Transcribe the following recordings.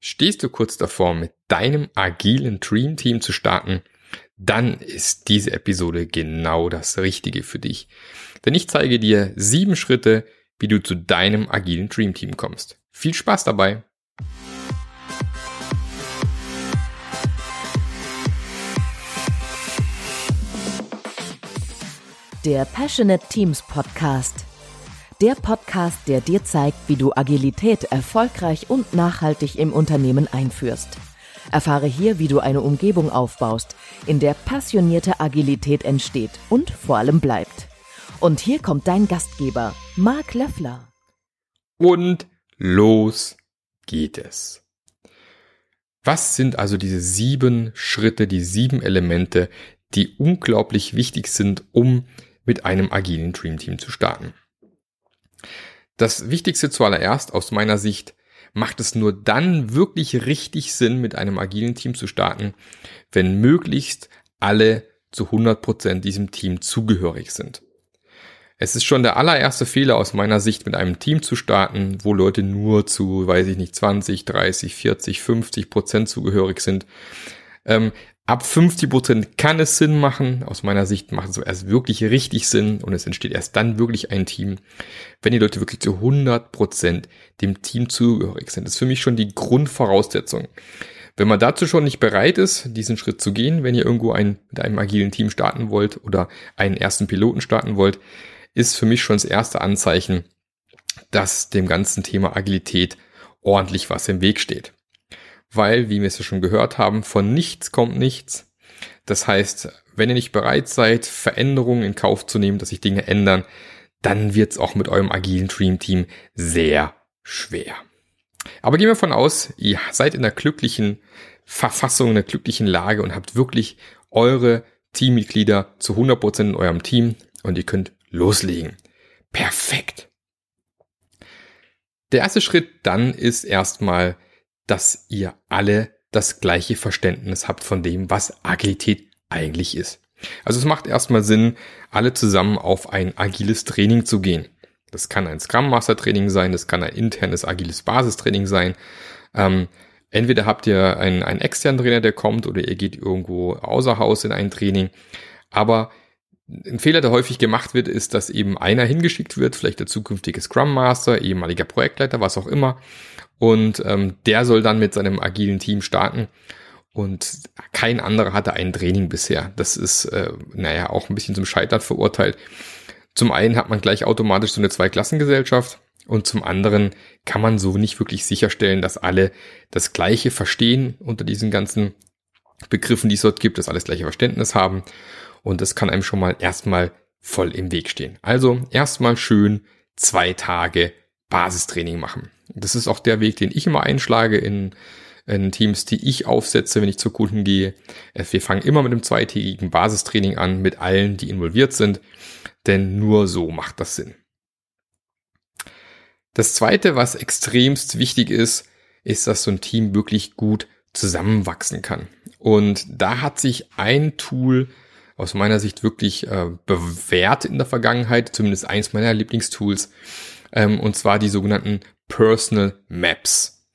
Stehst du kurz davor, mit deinem agilen Dream Team zu starten? Dann ist diese Episode genau das Richtige für dich. Denn ich zeige dir sieben Schritte, wie du zu deinem agilen Dream Team kommst. Viel Spaß dabei! Der Passionate Teams Podcast der Podcast, der dir zeigt, wie du Agilität erfolgreich und nachhaltig im Unternehmen einführst. Erfahre hier, wie du eine Umgebung aufbaust, in der passionierte Agilität entsteht und vor allem bleibt. Und hier kommt dein Gastgeber, Marc Löffler. Und los geht es. Was sind also diese sieben Schritte, die sieben Elemente, die unglaublich wichtig sind, um mit einem agilen Dream Team zu starten? Das Wichtigste zuallererst aus meiner Sicht macht es nur dann wirklich richtig Sinn, mit einem agilen Team zu starten, wenn möglichst alle zu 100% diesem Team zugehörig sind. Es ist schon der allererste Fehler aus meiner Sicht, mit einem Team zu starten, wo Leute nur zu, weiß ich nicht, 20, 30, 40, 50 Prozent zugehörig sind. Ähm, Ab 50 Prozent kann es Sinn machen. Aus meiner Sicht macht es erst wirklich richtig Sinn und es entsteht erst dann wirklich ein Team, wenn die Leute wirklich zu 100 Prozent dem Team zugehörig sind. Das ist für mich schon die Grundvoraussetzung. Wenn man dazu schon nicht bereit ist, diesen Schritt zu gehen, wenn ihr irgendwo ein, mit einem agilen Team starten wollt oder einen ersten Piloten starten wollt, ist für mich schon das erste Anzeichen, dass dem ganzen Thema Agilität ordentlich was im Weg steht weil, wie wir es ja schon gehört haben, von nichts kommt nichts. Das heißt, wenn ihr nicht bereit seid, Veränderungen in Kauf zu nehmen, dass sich Dinge ändern, dann wird es auch mit eurem agilen Dream Team sehr schwer. Aber gehen wir von aus, ihr seid in einer glücklichen Verfassung, in einer glücklichen Lage und habt wirklich eure Teammitglieder zu 100% in eurem Team und ihr könnt loslegen. Perfekt. Der erste Schritt dann ist erstmal dass ihr alle das gleiche Verständnis habt von dem, was Agilität eigentlich ist. Also es macht erstmal Sinn, alle zusammen auf ein agiles Training zu gehen. Das kann ein Scrum Master Training sein, das kann ein internes agiles Basistraining sein. Ähm, entweder habt ihr einen, einen externen Trainer, der kommt, oder ihr geht irgendwo außer Haus in ein Training. Aber ein Fehler, der häufig gemacht wird, ist, dass eben einer hingeschickt wird, vielleicht der zukünftige Scrum Master, ehemaliger Projektleiter, was auch immer, und ähm, der soll dann mit seinem agilen Team starten. Und kein anderer hatte ein Training bisher. Das ist, äh, naja, auch ein bisschen zum Scheitern verurteilt. Zum einen hat man gleich automatisch so eine Zweiklassengesellschaft und zum anderen kann man so nicht wirklich sicherstellen, dass alle das Gleiche verstehen unter diesen ganzen Begriffen, die es dort gibt, dass alles gleiche Verständnis haben. Und das kann einem schon mal erstmal voll im Weg stehen. Also erstmal schön zwei Tage Basistraining machen. Das ist auch der Weg, den ich immer einschlage in, in Teams, die ich aufsetze, wenn ich zu Kunden gehe. Wir fangen immer mit einem zweitägigen Basistraining an, mit allen, die involviert sind, denn nur so macht das Sinn. Das zweite, was extremst wichtig ist, ist, dass so ein Team wirklich gut zusammenwachsen kann. Und da hat sich ein Tool aus meiner Sicht wirklich äh, bewährt in der Vergangenheit, zumindest eins meiner Lieblingstools, ähm, und zwar die sogenannten Personal Maps.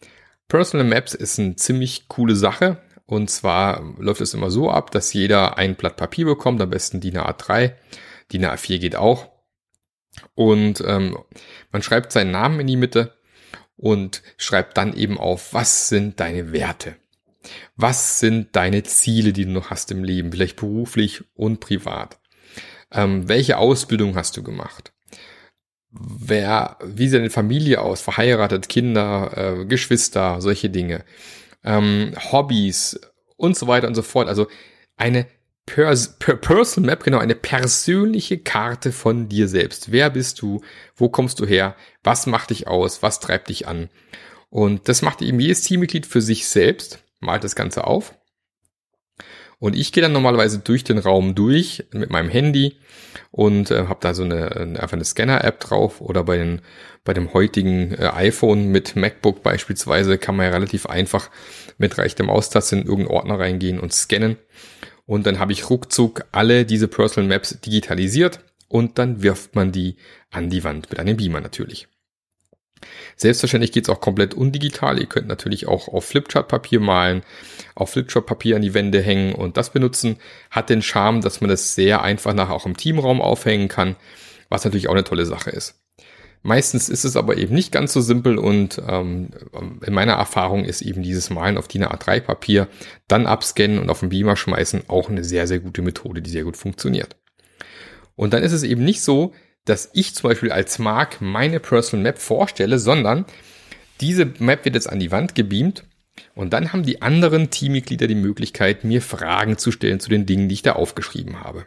Personal Maps ist eine ziemlich coole Sache. Und zwar läuft es immer so ab, dass jeder ein Blatt Papier bekommt, am besten DIN A3. DIN A4 geht auch. Und ähm, man schreibt seinen Namen in die Mitte und schreibt dann eben auf, was sind deine Werte? Was sind deine Ziele, die du noch hast im Leben, vielleicht beruflich und privat? Ähm, welche Ausbildung hast du gemacht? wer, wie sieht deine Familie aus, verheiratet, Kinder, äh, Geschwister, solche Dinge, ähm, Hobbys und so weiter und so fort. Also eine Pers per Personal Map, genau, eine persönliche Karte von dir selbst. Wer bist du? Wo kommst du her? Was macht dich aus? Was treibt dich an? Und das macht eben jedes Teammitglied für sich selbst, malt das Ganze auf. Und ich gehe dann normalerweise durch den Raum durch mit meinem Handy und äh, habe da so eine, einfach eine Scanner-App drauf oder bei, den, bei dem heutigen äh, iPhone mit MacBook beispielsweise kann man ja relativ einfach mit rechter Maustaste in irgendeinen Ordner reingehen und scannen. Und dann habe ich ruckzuck alle diese Personal Maps digitalisiert und dann wirft man die an die Wand mit einem Beamer natürlich. Selbstverständlich geht's auch komplett undigital. Ihr könnt natürlich auch auf Flipchart-Papier malen, auf Flipchart-Papier an die Wände hängen und das benutzen. Hat den Charme, dass man das sehr einfach nachher auch im Teamraum aufhängen kann, was natürlich auch eine tolle Sache ist. Meistens ist es aber eben nicht ganz so simpel und ähm, in meiner Erfahrung ist eben dieses Malen auf DIN A3 Papier, dann abscannen und auf den Beamer schmeißen auch eine sehr, sehr gute Methode, die sehr gut funktioniert. Und dann ist es eben nicht so, dass ich zum Beispiel als Mark meine Personal Map vorstelle, sondern diese Map wird jetzt an die Wand gebeamt und dann haben die anderen Teammitglieder die Möglichkeit, mir Fragen zu stellen zu den Dingen, die ich da aufgeschrieben habe.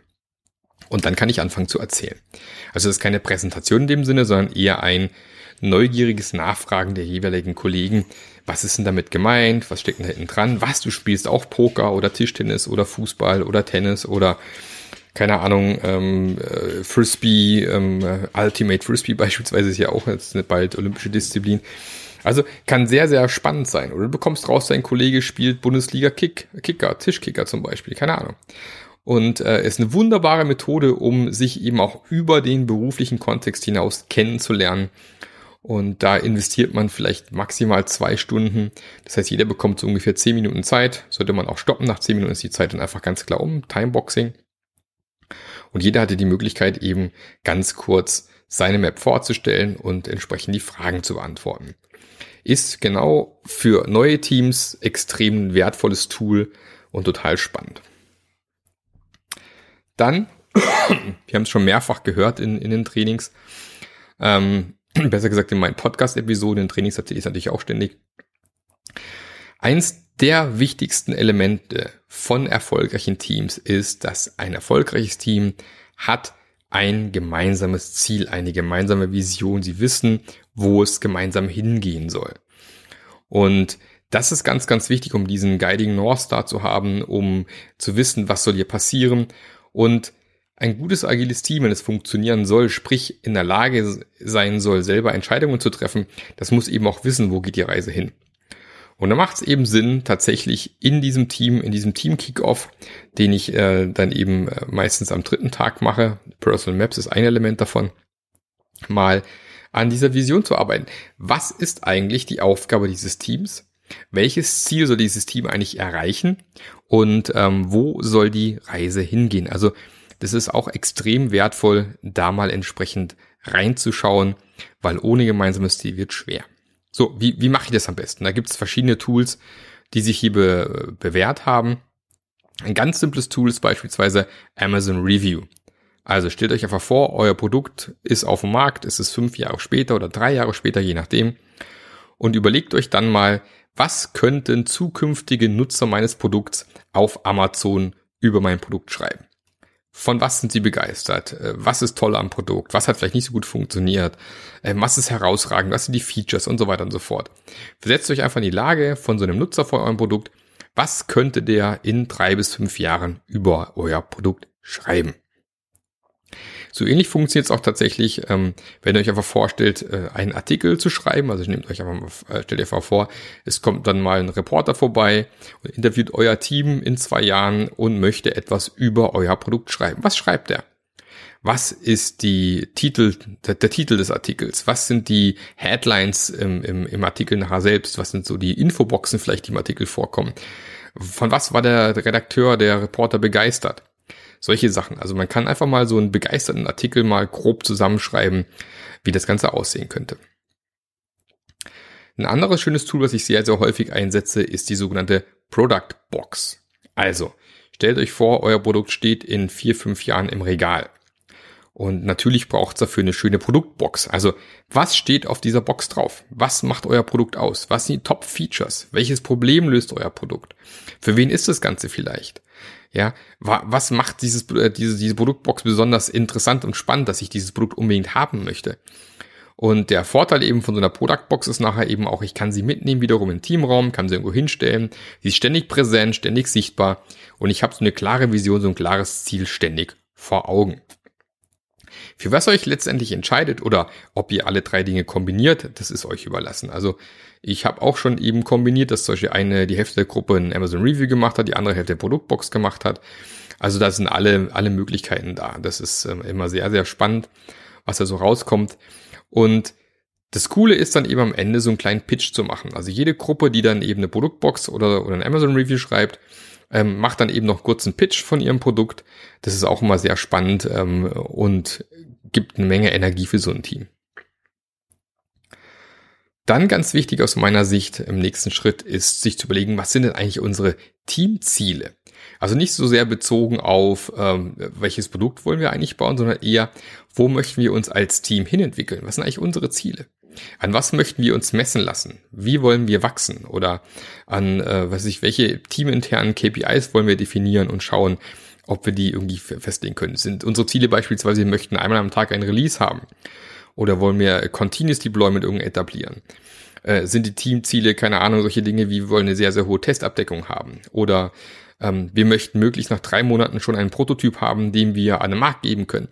Und dann kann ich anfangen zu erzählen. Also das ist keine Präsentation in dem Sinne, sondern eher ein neugieriges Nachfragen der jeweiligen Kollegen. Was ist denn damit gemeint? Was steckt denn da hinten dran? Was, du spielst auch Poker oder Tischtennis oder Fußball oder Tennis oder keine Ahnung, ähm, äh, Frisbee, ähm, Ultimate Frisbee beispielsweise ist ja auch jetzt eine bald olympische Disziplin. Also kann sehr, sehr spannend sein. Oder du bekommst raus, dein Kollege spielt Bundesliga Kick, Kicker, Tischkicker zum Beispiel, keine Ahnung. Und äh, ist eine wunderbare Methode, um sich eben auch über den beruflichen Kontext hinaus kennenzulernen. Und da investiert man vielleicht maximal zwei Stunden. Das heißt, jeder bekommt so ungefähr zehn Minuten Zeit. Sollte man auch stoppen. Nach zehn Minuten ist die Zeit dann einfach ganz klar um. Timeboxing. Und jeder hatte die Möglichkeit, eben ganz kurz seine Map vorzustellen und entsprechend die Fragen zu beantworten. Ist genau für neue Teams extrem wertvolles Tool und total spannend. Dann, wir haben es schon mehrfach gehört in, in den Trainings, ähm, besser gesagt in meinen Podcast-Episoden, in Trainings erzähle ich es natürlich auch ständig. Eins der wichtigsten Elemente von erfolgreichen Teams ist, dass ein erfolgreiches Team hat ein gemeinsames Ziel, eine gemeinsame Vision. Sie wissen, wo es gemeinsam hingehen soll. Und das ist ganz, ganz wichtig, um diesen Guiding North Star zu haben, um zu wissen, was soll hier passieren und ein gutes agiles Team, wenn es funktionieren soll, sprich in der Lage sein soll, selber Entscheidungen zu treffen, das muss eben auch wissen, wo geht die Reise hin. Und da macht es eben Sinn, tatsächlich in diesem Team, in diesem Team-Kickoff, den ich äh, dann eben äh, meistens am dritten Tag mache, Personal Maps ist ein Element davon, mal an dieser Vision zu arbeiten. Was ist eigentlich die Aufgabe dieses Teams? welches Ziel soll dieses Team eigentlich erreichen und ähm, wo soll die Reise hingehen. Also das ist auch extrem wertvoll, da mal entsprechend reinzuschauen, weil ohne gemeinsames Ziel wird schwer. So, wie, wie mache ich das am besten? Da gibt es verschiedene Tools, die sich hier be bewährt haben. Ein ganz simples Tool ist beispielsweise Amazon Review. Also stellt euch einfach vor, euer Produkt ist auf dem Markt, ist es fünf Jahre später oder drei Jahre später, je nachdem. Und überlegt euch dann mal, was könnten zukünftige Nutzer meines Produkts auf Amazon über mein Produkt schreiben? Von was sind sie begeistert? Äh, was ist toll am Produkt? Was hat vielleicht nicht so gut funktioniert? Äh, was ist herausragend? Was sind die Features und so weiter und so fort? Versetzt euch einfach in die Lage von so einem Nutzer von eurem Produkt. Was könnte der in drei bis fünf Jahren über euer Produkt schreiben? So ähnlich funktioniert es auch tatsächlich, ähm, wenn ihr euch einfach vorstellt, äh, einen Artikel zu schreiben. Also nehmt euch einfach mal, äh, stellt einfach vor, es kommt dann mal ein Reporter vorbei und interviewt euer Team in zwei Jahren und möchte etwas über euer Produkt schreiben. Was schreibt er? Was ist die Titel, der, der, Titel des Artikels? Was sind die Headlines im, im, im Artikel nachher selbst? Was sind so die Infoboxen vielleicht, die im Artikel vorkommen? Von was war der Redakteur, der Reporter begeistert? Solche Sachen. Also man kann einfach mal so einen begeisterten Artikel mal grob zusammenschreiben, wie das Ganze aussehen könnte. Ein anderes schönes Tool, was ich sehr, sehr häufig einsetze, ist die sogenannte Product Box. Also, stellt euch vor, euer Produkt steht in vier, fünf Jahren im Regal. Und natürlich braucht es dafür eine schöne Produktbox. Also, was steht auf dieser Box drauf? Was macht euer Produkt aus? Was sind die Top-Features? Welches Problem löst euer Produkt? Für wen ist das Ganze vielleicht? Ja, was macht dieses, äh, diese, diese Produktbox besonders interessant und spannend, dass ich dieses Produkt unbedingt haben möchte? Und der Vorteil eben von so einer Produktbox ist nachher eben auch, ich kann sie mitnehmen wiederum in Teamraum, kann sie irgendwo hinstellen. Sie ist ständig präsent, ständig sichtbar und ich habe so eine klare Vision, so ein klares Ziel ständig vor Augen. Für was euch letztendlich entscheidet oder ob ihr alle drei Dinge kombiniert, das ist euch überlassen. Also ich habe auch schon eben kombiniert, dass zum Beispiel eine, die Hälfte der Gruppe ein Amazon Review gemacht hat, die andere Hälfte der Produktbox gemacht hat. Also da sind alle, alle Möglichkeiten da. Das ist ähm, immer sehr, sehr spannend, was da so rauskommt. Und Das Coole ist dann eben am Ende so einen kleinen Pitch zu machen. Also jede Gruppe, die dann eben eine Produktbox oder, oder ein Amazon Review schreibt, ähm, macht dann eben noch kurz einen Pitch von ihrem Produkt. Das ist auch immer sehr spannend ähm, und gibt eine Menge Energie für so ein Team. Dann ganz wichtig aus meiner Sicht im nächsten Schritt ist, sich zu überlegen, was sind denn eigentlich unsere Teamziele? Also nicht so sehr bezogen auf, ähm, welches Produkt wollen wir eigentlich bauen, sondern eher, wo möchten wir uns als Team hinentwickeln? Was sind eigentlich unsere Ziele? An was möchten wir uns messen lassen? Wie wollen wir wachsen? Oder an, äh, was ich, welche teaminternen KPIs wollen wir definieren und schauen, ob wir die irgendwie festlegen können? Sind unsere Ziele beispielsweise, wir möchten einmal am Tag ein Release haben? Oder wollen wir Continuous Deployment irgendwie etablieren? Äh, sind die Teamziele, keine Ahnung, solche Dinge wie wir wollen eine sehr, sehr hohe Testabdeckung haben? Oder ähm, wir möchten möglichst nach drei Monaten schon einen Prototyp haben, den wir an den Markt geben können.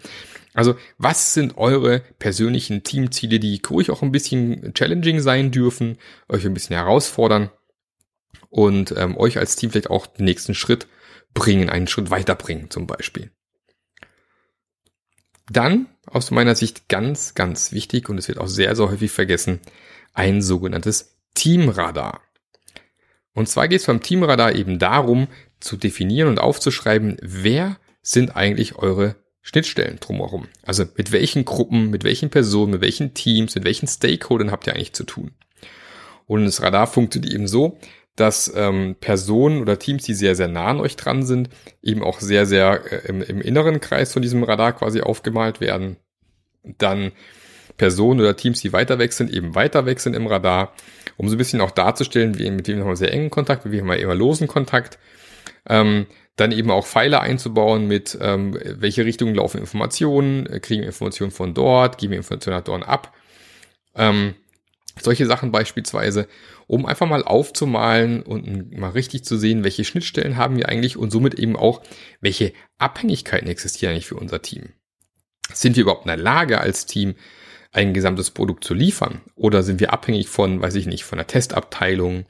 Also, was sind eure persönlichen Teamziele, die ruhig auch ein bisschen challenging sein dürfen, euch ein bisschen herausfordern und ähm, euch als Team vielleicht auch den nächsten Schritt bringen, einen Schritt weiterbringen zum Beispiel. Dann, aus meiner Sicht ganz, ganz wichtig, und es wird auch sehr, sehr häufig vergessen, ein sogenanntes Teamradar. Und zwar geht es beim Teamradar eben darum, zu definieren und aufzuschreiben, wer sind eigentlich eure Schnittstellen drumherum. Also mit welchen Gruppen, mit welchen Personen, mit welchen Teams, mit welchen Stakeholdern habt ihr eigentlich zu tun. Und das Radar funktioniert eben so, dass ähm, Personen oder Teams, die sehr, sehr nah an euch dran sind, eben auch sehr, sehr äh, im, im inneren Kreis von diesem Radar quasi aufgemalt werden. Dann Personen oder Teams, die weiter weg sind, eben weiter weg sind im Radar, um so ein bisschen auch darzustellen, wie, mit wem haben wir sehr engen Kontakt, mit wem haben wir immer losen Kontakt. Ähm, dann eben auch Pfeiler einzubauen mit, ähm, welche Richtung laufen Informationen, äh, kriegen wir Informationen von dort, geben wir Informationen nach dort ab. Ähm, solche Sachen beispielsweise, um einfach mal aufzumalen und mal richtig zu sehen, welche Schnittstellen haben wir eigentlich und somit eben auch, welche Abhängigkeiten existieren eigentlich für unser Team. Sind wir überhaupt in der Lage als Team, ein gesamtes Produkt zu liefern? Oder sind wir abhängig von, weiß ich nicht, von der Testabteilung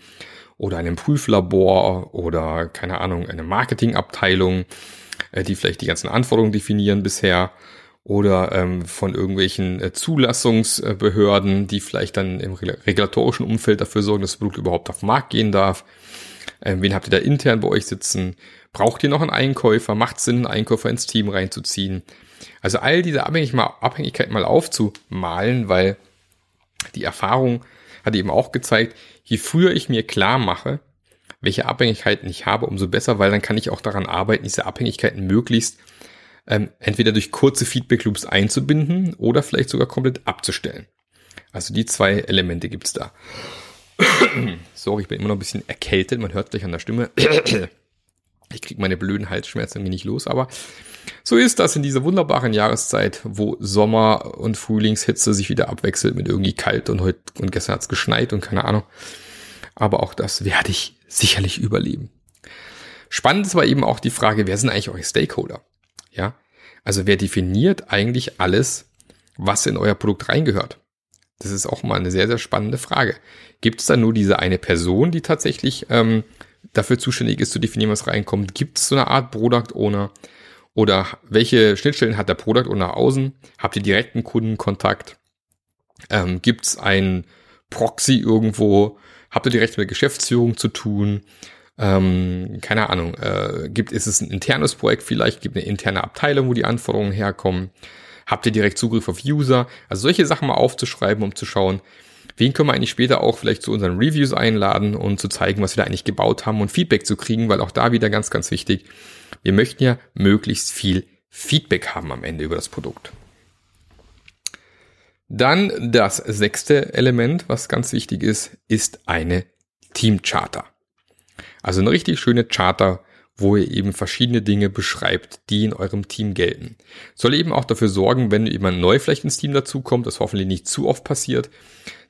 oder einem Prüflabor oder, keine Ahnung, eine Marketingabteilung, äh, die vielleicht die ganzen Anforderungen definieren bisher oder ähm, von irgendwelchen äh, Zulassungsbehörden, die vielleicht dann im regulatorischen Umfeld dafür sorgen, dass das Produkt überhaupt auf den Markt gehen darf. Ähm, wen habt ihr da intern bei euch sitzen? Braucht ihr noch einen Einkäufer? Macht Sinn, einen Einkäufer ins Team reinzuziehen? Also all diese Abhängigkeiten mal aufzumalen, weil die Erfahrung hat eben auch gezeigt, je früher ich mir klar mache, welche Abhängigkeiten ich habe, umso besser, weil dann kann ich auch daran arbeiten, diese Abhängigkeiten möglichst ähm, entweder durch kurze Feedback-Loops einzubinden oder vielleicht sogar komplett abzustellen. Also die zwei Elemente gibt's da. Sorry, ich bin immer noch ein bisschen erkältet, man hört gleich an der Stimme. ich kriege meine blöden Halsschmerzen irgendwie nicht los, aber so ist das in dieser wunderbaren Jahreszeit, wo Sommer und Frühlingshitze sich wieder abwechselt mit irgendwie kalt und heute und gestern hat's geschneit und keine Ahnung. Aber auch das werde ich sicherlich überleben. Spannend ist aber eben auch die Frage, wer sind eigentlich eure Stakeholder? Ja, also wer definiert eigentlich alles, was in euer Produkt reingehört? Das ist auch mal eine sehr, sehr spannende Frage. Gibt es da nur diese eine Person, die tatsächlich ähm, dafür zuständig ist, zu definieren, was reinkommt? Gibt es so eine Art Product Owner? Oder welche Schnittstellen hat der Product Owner außen? Habt ihr direkten Kundenkontakt? Ähm, Gibt es ein Proxy irgendwo? Habt ihr direkt mit Geschäftsführung zu tun? ähm, keine Ahnung, äh, gibt, ist es ein internes Projekt vielleicht, gibt eine interne Abteilung, wo die Anforderungen herkommen, habt ihr direkt Zugriff auf User, also solche Sachen mal aufzuschreiben, um zu schauen, wen können wir eigentlich später auch vielleicht zu unseren Reviews einladen und zu zeigen, was wir da eigentlich gebaut haben und Feedback zu kriegen, weil auch da wieder ganz, ganz wichtig, wir möchten ja möglichst viel Feedback haben am Ende über das Produkt. Dann das sechste Element, was ganz wichtig ist, ist eine Teamcharter. Also eine richtig schöne Charter, wo ihr eben verschiedene Dinge beschreibt, die in eurem Team gelten. Soll eben auch dafür sorgen, wenn jemand neu vielleicht ins Team dazukommt, das hoffentlich nicht zu oft passiert,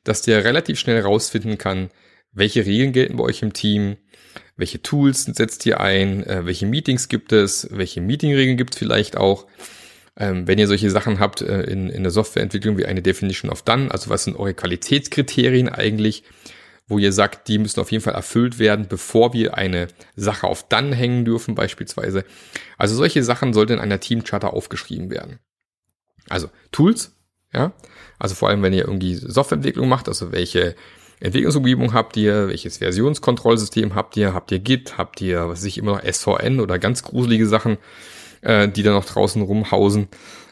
dass der relativ schnell rausfinden kann, welche Regeln gelten bei euch im Team, welche Tools setzt ihr ein, äh, welche Meetings gibt es, welche Meetingregeln gibt es vielleicht auch. Ähm, wenn ihr solche Sachen habt äh, in, in der Softwareentwicklung wie eine Definition of Done, also was sind eure Qualitätskriterien eigentlich, wo ihr sagt, die müssen auf jeden Fall erfüllt werden, bevor wir eine Sache auf dann hängen dürfen beispielsweise. Also solche Sachen sollten in einer Teamcharter aufgeschrieben werden. Also Tools, Ja, also vor allem, wenn ihr irgendwie Softwareentwicklung macht, also welche Entwicklungsumgebung habt ihr, welches Versionskontrollsystem habt ihr, habt ihr Git, habt ihr, was weiß ich, immer noch SVN oder ganz gruselige Sachen, äh, die da noch draußen rumhausen,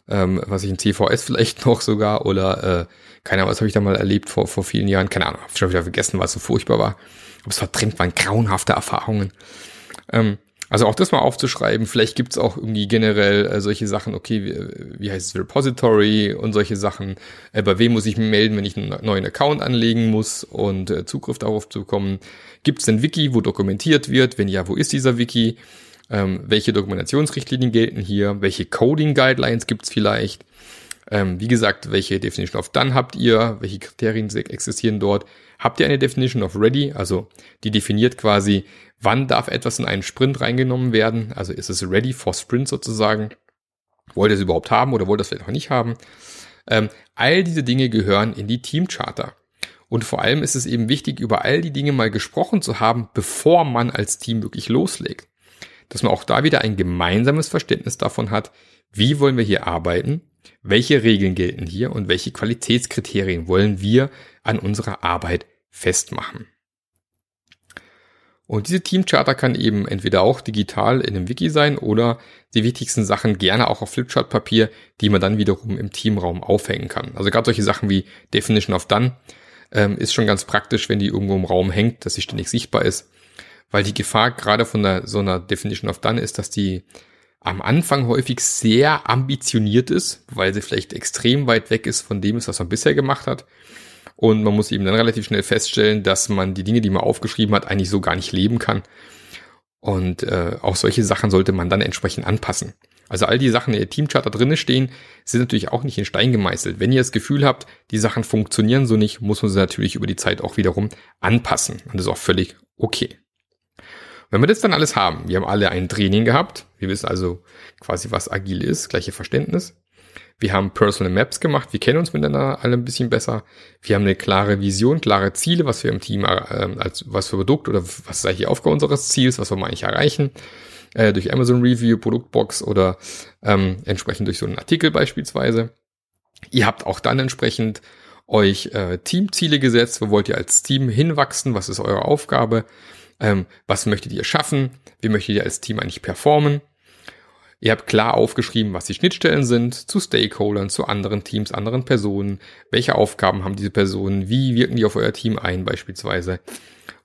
ähm, was ich in CVS vielleicht noch sogar oder äh, keine Ahnung, was habe ich da mal erlebt vor, vor vielen Jahren, keine Ahnung, hab schon wieder vergessen, was so furchtbar war. Aber es verdrängt waren grauenhafte Erfahrungen. Ähm, also auch das mal aufzuschreiben. Vielleicht gibt's auch irgendwie generell äh, solche Sachen, okay, wie, wie heißt es, Repository und solche Sachen. Äh, bei wem muss ich mich melden, wenn ich einen neuen Account anlegen muss und äh, Zugriff darauf zu bekommen? Gibt's ein Wiki, wo dokumentiert wird? Wenn ja, wo ist dieser Wiki? Ähm, welche Dokumentationsrichtlinien gelten hier? Welche Coding-Guidelines gibt's vielleicht? Ähm, wie gesagt, welche Definition of Done habt ihr? Welche Kriterien existieren dort? Habt ihr eine Definition of Ready? Also die definiert quasi, wann darf etwas in einen Sprint reingenommen werden? Also ist es ready for Sprint sozusagen? Wollt ihr es überhaupt haben oder wollt ihr es vielleicht auch nicht haben? Ähm, all diese Dinge gehören in die Teamcharter. Und vor allem ist es eben wichtig, über all die Dinge mal gesprochen zu haben, bevor man als Team wirklich loslegt. Dass man auch da wieder ein gemeinsames Verständnis davon hat, wie wollen wir hier arbeiten, welche Regeln gelten hier und welche Qualitätskriterien wollen wir an unserer Arbeit festmachen. Und diese Teamcharter kann eben entweder auch digital in einem Wiki sein oder die wichtigsten Sachen gerne auch auf Flipchart-Papier, die man dann wiederum im Teamraum aufhängen kann. Also gerade solche Sachen wie Definition of Done ähm, ist schon ganz praktisch, wenn die irgendwo im Raum hängt, dass sie ständig sichtbar ist. Weil die Gefahr gerade von der, so einer Definition of Done ist, dass die am Anfang häufig sehr ambitioniert ist, weil sie vielleicht extrem weit weg ist von dem, was man bisher gemacht hat. Und man muss eben dann relativ schnell feststellen, dass man die Dinge, die man aufgeschrieben hat, eigentlich so gar nicht leben kann. Und äh, auch solche Sachen sollte man dann entsprechend anpassen. Also all die Sachen, die in der Teamcharter drinne stehen, sind natürlich auch nicht in Stein gemeißelt. Wenn ihr das Gefühl habt, die Sachen funktionieren so nicht, muss man sie natürlich über die Zeit auch wiederum anpassen. Und das ist auch völlig okay. Wenn wir das dann alles haben, wir haben alle ein Training gehabt, wir wissen also quasi, was agil ist, gleiche Verständnis. Wir haben Personal Maps gemacht. Wir kennen uns miteinander alle ein bisschen besser. Wir haben eine klare Vision, klare Ziele, was wir im Team, äh, als was für Produkt oder was ist eigentlich die Aufgabe unseres Ziels, was wir eigentlich erreichen. Äh, durch Amazon Review, Produktbox oder ähm, entsprechend durch so einen Artikel beispielsweise. Ihr habt auch dann entsprechend euch äh, Teamziele gesetzt. Wo wollt ihr als Team hinwachsen? Was ist eure Aufgabe? Ähm, was möchtet ihr schaffen? Wie möchtet ihr als Team eigentlich performen? Ihr habt klar aufgeschrieben, was die Schnittstellen sind zu Stakeholdern, zu anderen Teams, anderen Personen. Welche Aufgaben haben diese Personen? Wie wirken die auf euer Team ein beispielsweise?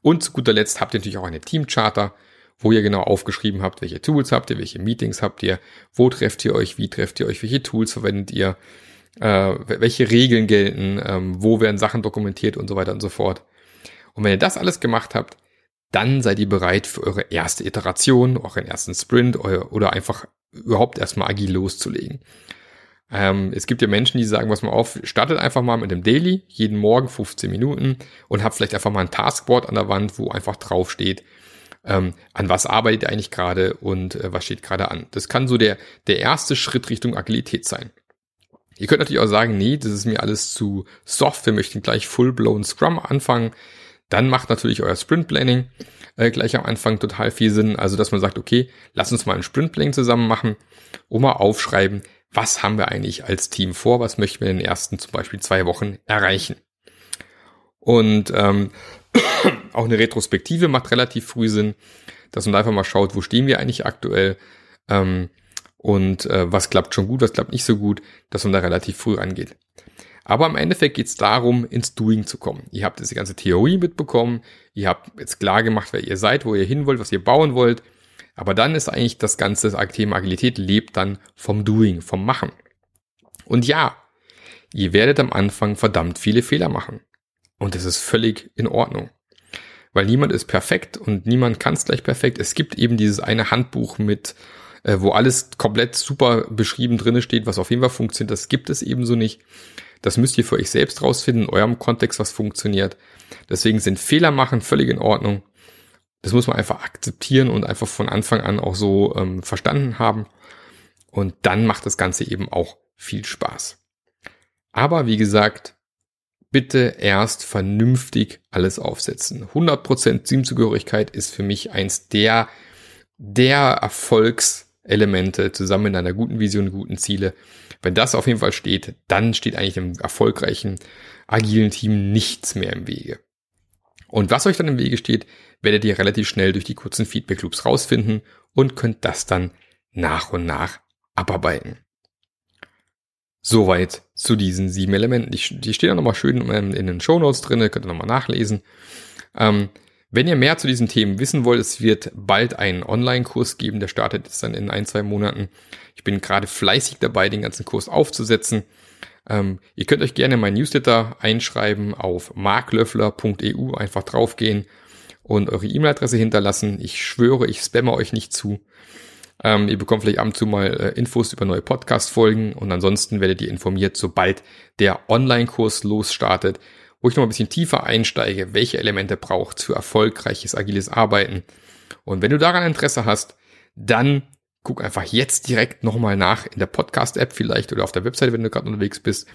Und zu guter Letzt habt ihr natürlich auch eine Teamcharter, wo ihr genau aufgeschrieben habt, welche Tools habt ihr, welche Meetings habt ihr, wo trefft ihr euch, wie trefft ihr euch, welche Tools verwendet ihr, äh, welche Regeln gelten, ähm, wo werden Sachen dokumentiert und so weiter und so fort. Und wenn ihr das alles gemacht habt, dann seid ihr bereit für eure erste Iteration, euren ersten Sprint oder einfach überhaupt erstmal agil loszulegen. Ähm, es gibt ja Menschen, die sagen, was mal auf, startet einfach mal mit dem Daily, jeden Morgen 15 Minuten und habt vielleicht einfach mal ein Taskboard an der Wand, wo einfach drauf steht, ähm, an was arbeitet ihr eigentlich gerade und äh, was steht gerade an. Das kann so der, der erste Schritt Richtung Agilität sein. Ihr könnt natürlich auch sagen, nee, das ist mir alles zu soft, wir möchten gleich full-blown Scrum anfangen. Dann macht natürlich euer Sprint Planning äh, gleich am Anfang total viel Sinn. Also, dass man sagt, okay, lass uns mal ein Sprint Planning zusammen machen und mal aufschreiben, was haben wir eigentlich als Team vor, was möchten wir in den ersten zum Beispiel zwei Wochen erreichen. Und ähm, auch eine Retrospektive macht relativ früh Sinn, dass man einfach mal schaut, wo stehen wir eigentlich aktuell ähm, und äh, was klappt schon gut, was klappt nicht so gut, dass man da relativ früh rangeht. Aber im Endeffekt geht es darum, ins Doing zu kommen. Ihr habt diese ganze Theorie mitbekommen, ihr habt jetzt klar gemacht, wer ihr seid, wo ihr hin wollt, was ihr bauen wollt. Aber dann ist eigentlich das ganze Thema Agilität lebt dann vom Doing, vom Machen. Und ja, ihr werdet am Anfang verdammt viele Fehler machen. Und das ist völlig in Ordnung. Weil niemand ist perfekt und niemand kann es gleich perfekt. Es gibt eben dieses eine Handbuch mit, äh, wo alles komplett super beschrieben drinne steht, was auf jeden Fall funktioniert. Das gibt es ebenso nicht. Das müsst ihr für euch selbst rausfinden, in eurem Kontext, was funktioniert. Deswegen sind Fehler machen völlig in Ordnung. Das muss man einfach akzeptieren und einfach von Anfang an auch so ähm, verstanden haben. Und dann macht das Ganze eben auch viel Spaß. Aber wie gesagt, bitte erst vernünftig alles aufsetzen. 100% Teamzugehörigkeit ist für mich eins der, der Erfolgs Elemente zusammen in einer guten Vision, guten Ziele. Wenn das auf jeden Fall steht, dann steht eigentlich dem erfolgreichen agilen Team nichts mehr im Wege. Und was euch dann im Wege steht, werdet ihr relativ schnell durch die kurzen Feedback Loops rausfinden und könnt das dann nach und nach abarbeiten. Soweit zu diesen sieben Elementen. Die, die stehen auch nochmal schön in den Show Notes drin, könnt ihr nochmal nachlesen. Ähm, wenn ihr mehr zu diesen Themen wissen wollt, es wird bald einen Online-Kurs geben, der startet jetzt dann in ein, zwei Monaten. Ich bin gerade fleißig dabei, den ganzen Kurs aufzusetzen. Ähm, ihr könnt euch gerne mein Newsletter einschreiben auf marklöffler.eu, einfach draufgehen und eure E-Mail-Adresse hinterlassen. Ich schwöre, ich spamme euch nicht zu. Ähm, ihr bekommt vielleicht ab und zu mal äh, Infos über neue Podcast-Folgen und ansonsten werdet ihr informiert, sobald der Online-Kurs losstartet wo ich noch ein bisschen tiefer einsteige, welche Elemente braucht für erfolgreiches agiles Arbeiten. Und wenn du daran Interesse hast, dann guck einfach jetzt direkt nochmal nach in der Podcast-App vielleicht oder auf der Webseite, wenn du gerade unterwegs bist,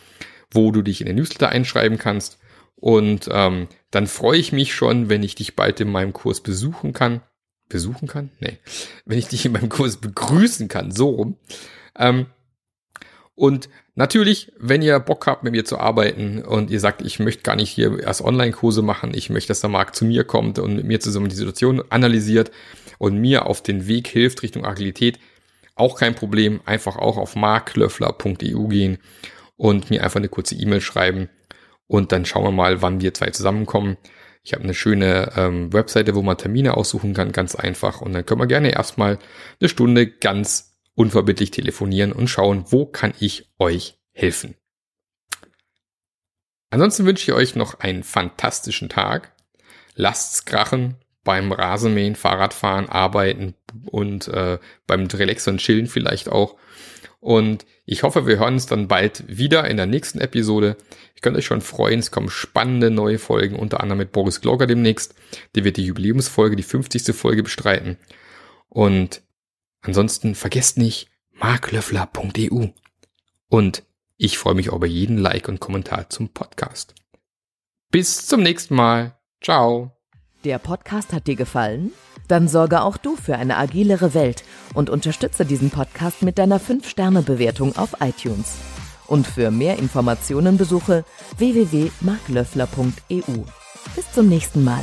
wo du dich in den Newsletter einschreiben kannst. Und ähm, dann freue ich mich schon, wenn ich dich bald in meinem Kurs besuchen kann. Besuchen kann? Nee. Wenn ich dich in meinem Kurs begrüßen kann, so rum. Ähm, und natürlich, wenn ihr Bock habt, mit mir zu arbeiten und ihr sagt, ich möchte gar nicht hier erst Online-Kurse machen, ich möchte, dass der Markt zu mir kommt und mit mir zusammen die Situation analysiert und mir auf den Weg hilft Richtung Agilität, auch kein Problem. Einfach auch auf marklöffler.eu gehen und mir einfach eine kurze E-Mail schreiben und dann schauen wir mal, wann wir zwei zusammenkommen. Ich habe eine schöne ähm, Webseite, wo man Termine aussuchen kann, ganz einfach. Und dann können wir gerne erstmal eine Stunde ganz unverbindlich telefonieren und schauen, wo kann ich euch helfen. Ansonsten wünsche ich euch noch einen fantastischen Tag. Lasst's krachen beim Rasenmähen, Fahrradfahren, Arbeiten und äh, beim Relaxen und Chillen vielleicht auch. Und ich hoffe, wir hören uns dann bald wieder in der nächsten Episode. Ich könnt euch schon freuen, es kommen spannende neue Folgen, unter anderem mit Boris Glogger demnächst. Der wird die Jubiläumsfolge, die 50. Folge bestreiten. Und Ansonsten vergesst nicht marklöffler.eu. Und ich freue mich über jeden Like und Kommentar zum Podcast. Bis zum nächsten Mal. Ciao. Der Podcast hat dir gefallen? Dann sorge auch du für eine agilere Welt und unterstütze diesen Podcast mit deiner 5-Sterne-Bewertung auf iTunes. Und für mehr Informationen besuche www.marklöffler.eu. Bis zum nächsten Mal.